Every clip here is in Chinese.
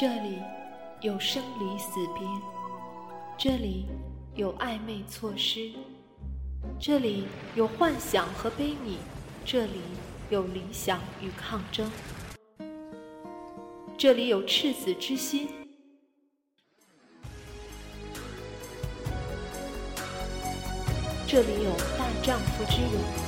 这里有生离死别，这里有暧昧错失，这里有幻想和悲悯，这里有理想与抗争，这里有赤子之心，这里有大丈夫之勇。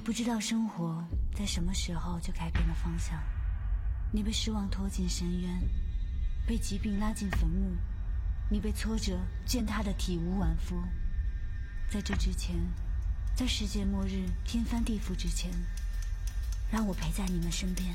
你不知道生活在什么时候就改变了方向，你被失望拖进深渊，被疾病拉进坟墓，你被挫折践踏的体无完肤。在这之前，在世界末日天翻地覆之前，让我陪在你们身边。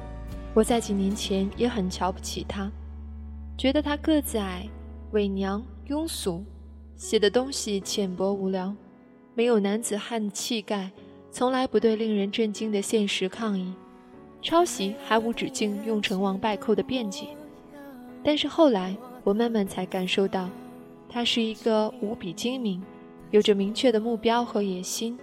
我在几年前也很瞧不起他，觉得他个子矮、伪娘、庸俗，写的东西浅薄无聊，没有男子汉气概，从来不对令人震惊的现实抗议，抄袭还无止境用成王败寇的辩解。但是后来，我慢慢才感受到，他是一个无比精明，有着明确的目标和野心，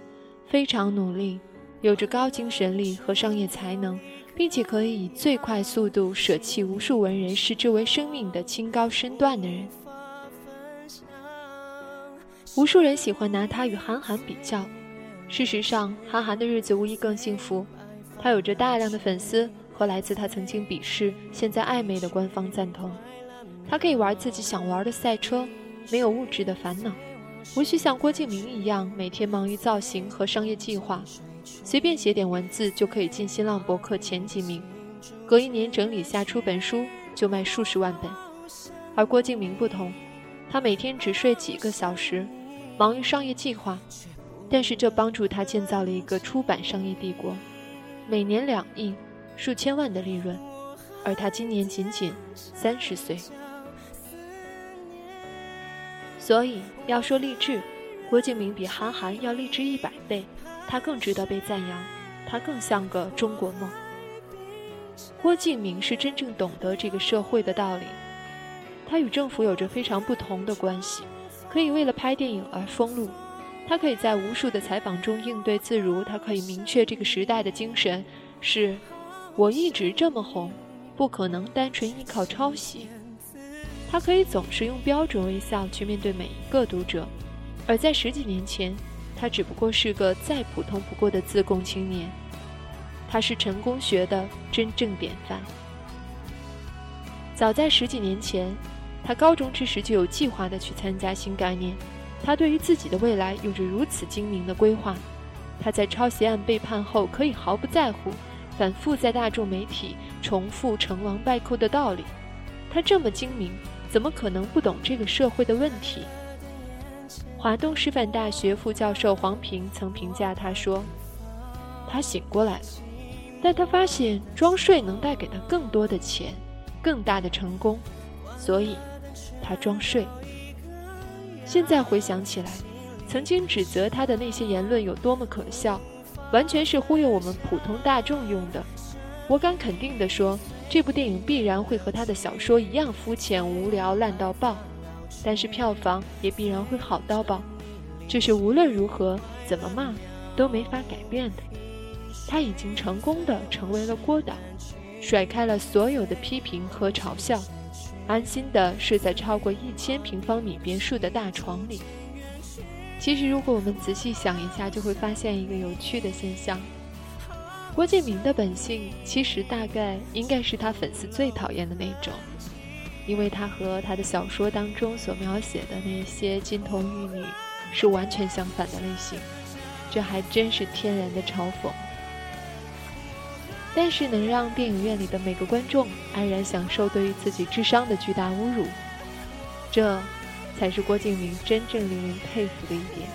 非常努力。有着高精神力和商业才能，并且可以以最快速度舍弃无数文人视之为生命的清高身段的人。无数人喜欢拿他与韩寒比较，事实上，韩寒的日子无疑更幸福。他有着大量的粉丝和来自他曾经鄙视、现在暧昧的官方赞同。他可以玩自己想玩的赛车，没有物质的烦恼，无需像郭敬明一样每天忙于造型和商业计划。随便写点文字就可以进新浪博客前几名，隔一年整理下出本书就卖数十万本。而郭敬明不同，他每天只睡几个小时，忙于商业计划，但是这帮助他建造了一个出版商业帝国，每年两亿、数千万的利润。而他今年仅仅三十岁，所以要说励志，郭敬明比韩寒要励志一百倍。他更值得被赞扬，他更像个中国梦。郭敬明是真正懂得这个社会的道理，他与政府有着非常不同的关系，可以为了拍电影而封路，他可以在无数的采访中应对自如，他可以明确这个时代的精神是：我一直这么红，不可能单纯依靠抄袭。他可以总是用标准微笑去面对每一个读者，而在十几年前。他只不过是个再普通不过的自贡青年，他是成功学的真正典范。早在十几年前，他高中之时就有计划的去参加新概念，他对于自己的未来有着如此精明的规划。他在抄袭案被判后可以毫不在乎，反复在大众媒体重复成王败寇的道理。他这么精明，怎么可能不懂这个社会的问题？华东师范大学副教授黄平曾评价他说：“他醒过来了，但他发现装睡能带给他更多的钱，更大的成功，所以，他装睡。现在回想起来，曾经指责他的那些言论有多么可笑，完全是忽悠我们普通大众用的。我敢肯定地说，这部电影必然会和他的小说一样肤浅、无聊、烂到爆，但是票房也必然会好到爆。这是无论如何怎么骂都没法改变的。他已经成功的成为了郭导，甩开了所有的批评和嘲笑，安心的睡在超过一千平方米别墅的大床里。其实，如果我们仔细想一下，就会发现一个有趣的现象：郭敬明的本性其实大概应该是他粉丝最讨厌的那种，因为他和他的小说当中所描写的那些金童玉女是完全相反的类型，这还真是天然的嘲讽。但是能让电影院里的每个观众安然享受对于自己智商的巨大侮辱，这才是郭敬明真正令人佩服的一点。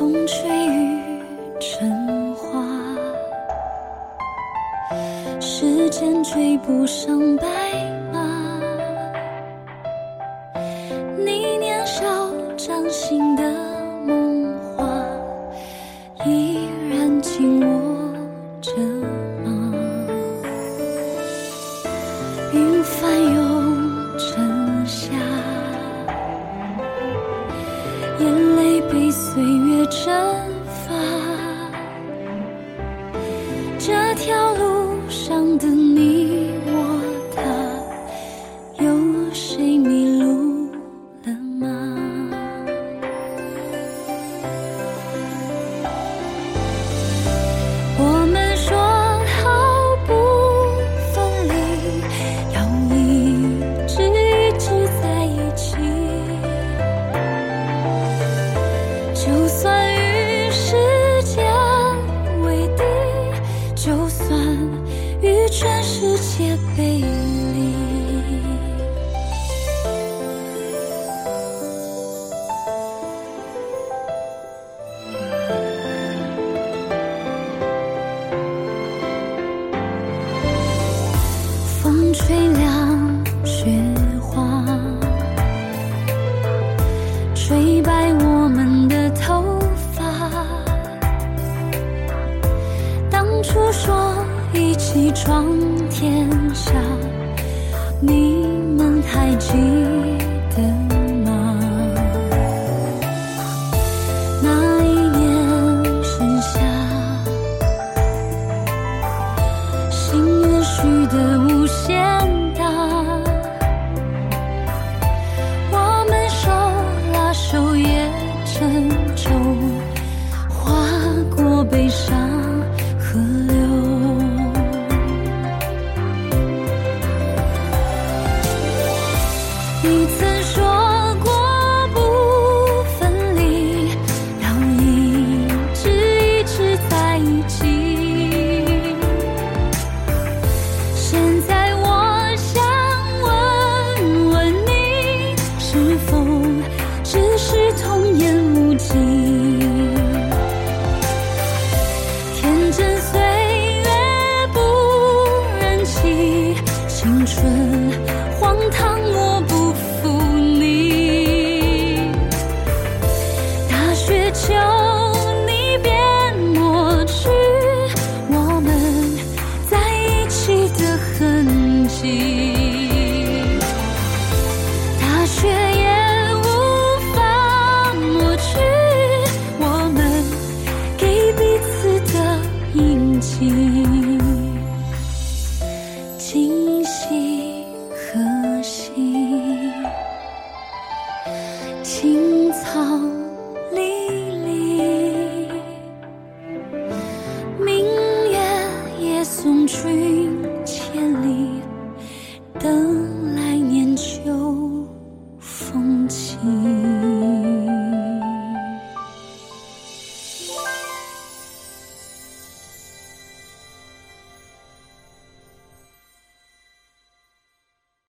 风吹雨成花。时间追不上白马你。荒唐我送君。